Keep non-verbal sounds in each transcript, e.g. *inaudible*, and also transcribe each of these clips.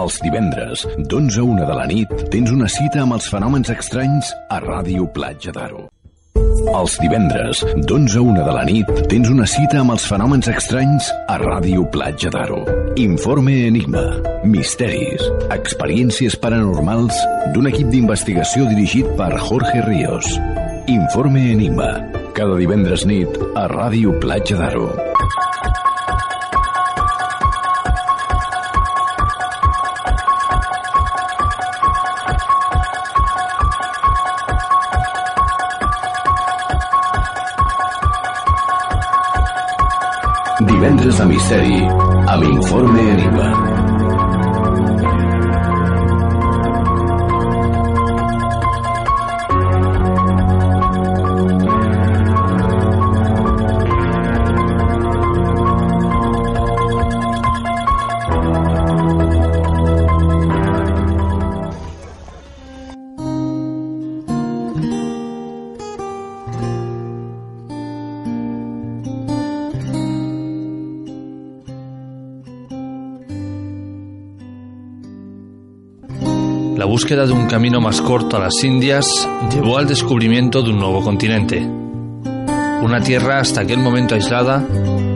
Els divendres, d'11 a 1 de la nit, tens una cita amb els fenòmens estranys a Ràdio Platja d'Aro. Els divendres, d'11 a 1 de la nit, tens una cita amb els fenòmens estranys a Ràdio Platja d'Aro. Informe Enigma, misteris, experiències paranormals d'un equip d'investigació dirigit per Jorge Ríos. Informe Enigma, cada divendres nit a Ràdio Platja d'Aro. Divendres de misteri amb Informe Enigma. La búsqueda de un camino más corto a las Indias llevó al descubrimiento de un nuevo continente. Una tierra hasta aquel momento aislada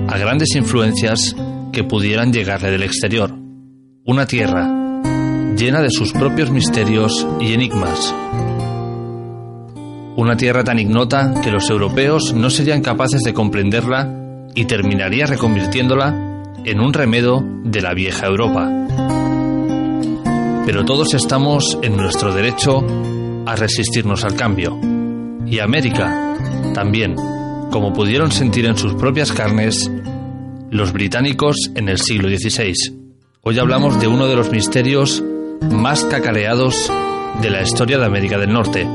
a grandes influencias que pudieran llegarle del exterior. Una tierra llena de sus propios misterios y enigmas. Una tierra tan ignota que los europeos no serían capaces de comprenderla y terminaría reconvirtiéndola en un remedo de la vieja Europa pero todos estamos en nuestro derecho a resistirnos al cambio. Y América también, como pudieron sentir en sus propias carnes los británicos en el siglo XVI. Hoy hablamos de uno de los misterios más cacareados de la historia de América del Norte.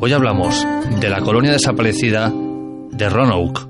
Hoy hablamos de la colonia desaparecida de Roanoke.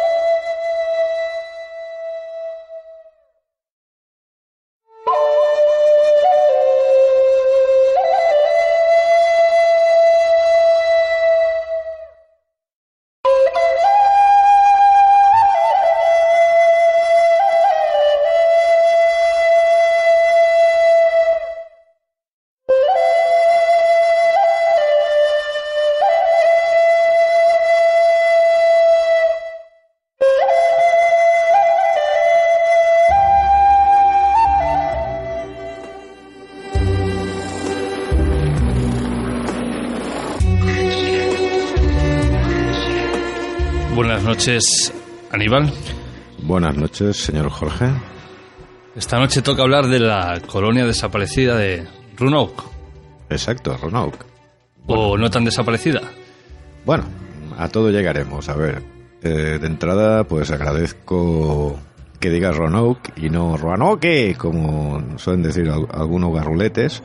Buenas noches, Aníbal. Buenas noches, señor Jorge. Esta noche toca hablar de la colonia desaparecida de Roanoke. Exacto, Roanoke. ¿O no tan desaparecida? Bueno, a todo llegaremos. A ver, eh, de entrada, pues agradezco que digas Roanoke y no Roanoke, como suelen decir al- algunos garruletes,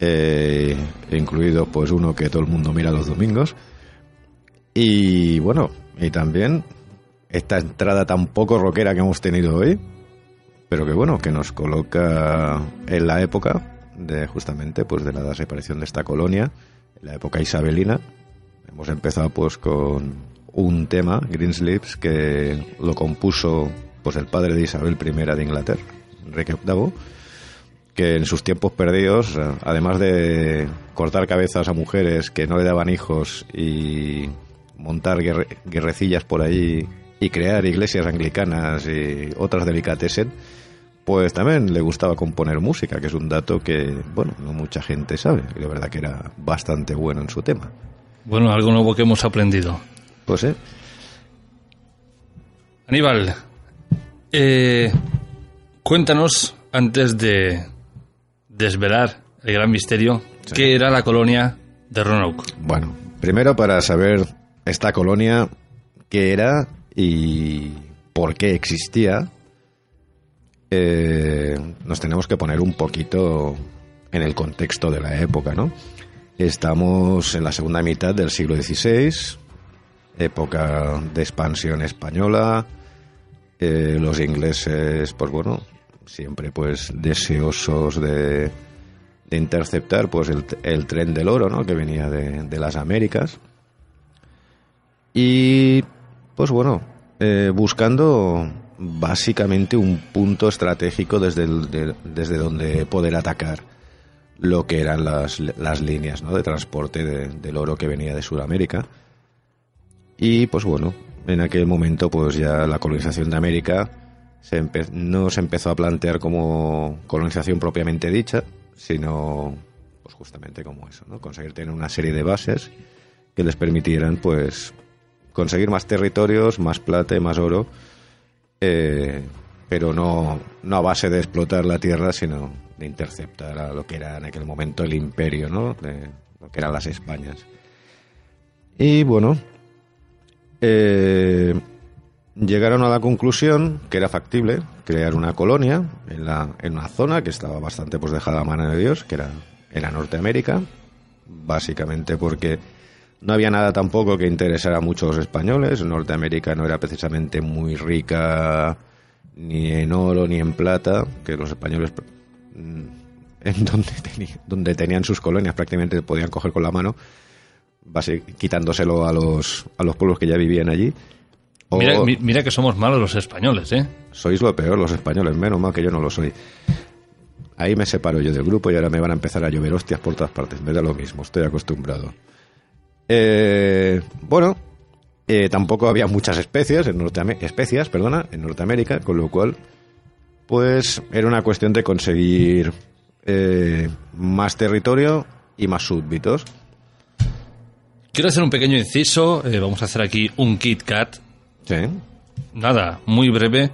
eh, incluido pues uno que todo el mundo mira los domingos. Y bueno, y también esta entrada tan poco rockera que hemos tenido hoy, pero que bueno, que nos coloca en la época de justamente pues de la desaparición de esta colonia, en la época isabelina. Hemos empezado pues con un tema, Greensleeves, que lo compuso pues el padre de Isabel I de Inglaterra, Enrique VIII, que en sus tiempos perdidos, además de cortar cabezas a mujeres que no le daban hijos y montar guerre- guerrecillas por allí y crear iglesias anglicanas y otras delicatessen, pues también le gustaba componer música, que es un dato que, bueno, no mucha gente sabe. Y la verdad que era bastante bueno en su tema. Bueno, algo nuevo que hemos aprendido. Pues eh, Aníbal, eh, cuéntanos, antes de desvelar el gran misterio, ¿qué era la colonia de Roanoke? Bueno, primero para saber esta colonia qué era y por qué existía, eh, nos tenemos que poner un poquito en el contexto de la época, ¿no? Estamos en la segunda mitad del siglo XVI, época de expansión española, eh, los ingleses, pues bueno, siempre pues deseosos de, interceptar pues el, tren del oro, ¿no? Que venía de las Américas. Y pues bueno, eh, buscando básicamente un punto estratégico desde, el, de, desde donde poder atacar lo que eran las, las líneas ¿no? de transporte de, del oro que venía de Sudamérica. Y pues bueno, en aquel momento pues ya la colonización de América se no se empezó a plantear como colonización propiamente dicha, sino pues justamente como eso, ¿no? conseguir tener una serie de bases que les permitieran pues conseguir más territorios, más plata y más oro, eh, pero no, no a base de explotar la tierra, sino de interceptar a lo que era en aquel momento el imperio, ¿no? De lo que eran las Españas. Y bueno, eh, llegaron a la conclusión que era factible crear una colonia en, la, en una zona que estaba bastante pues dejada a mano de Dios, que era, era Norteamérica, básicamente porque no había nada tampoco que interesara mucho a los españoles. Norteamérica no era precisamente muy rica ni en oro ni en plata, que los españoles mm, en donde, *laughs* donde tenían sus colonias prácticamente podían coger con la mano, quitándoselo a los, a los pueblos que ya vivían allí. O, mira, mira, que somos malos los españoles, ¿eh? Sois lo peor los españoles, menos mal que yo no lo soy. Ahí me separo yo del grupo y ahora me van a empezar a llover hostias por todas partes. Me da lo mismo, estoy acostumbrado. Eh, bueno, eh, tampoco había muchas especies en Norteamérica, especias, perdona, en Norteamérica, con lo cual, pues era una cuestión de conseguir eh, más territorio y más súbditos. Quiero hacer un pequeño inciso. Eh, vamos a hacer aquí un Kit Kat. Sí. Nada, muy breve.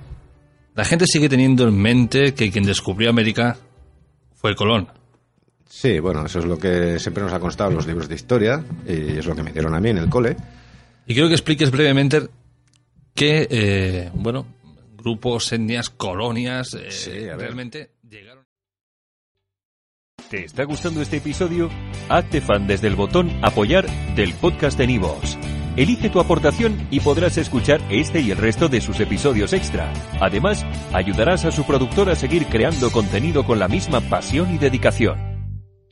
La gente sigue teniendo en mente que quien descubrió América fue Colón. Sí, bueno, eso es lo que siempre nos ha constado en los libros de historia y es lo que me dieron a mí en el cole. Y quiero que expliques brevemente qué, eh, bueno, grupos, etnias, colonias, eh, Sí, realmente llegaron. ¿Te está gustando este episodio? Hazte fan desde el botón Apoyar del podcast de Nivos. Elige tu aportación y podrás escuchar este y el resto de sus episodios extra. Además, ayudarás a su productor a seguir creando contenido con la misma pasión y dedicación.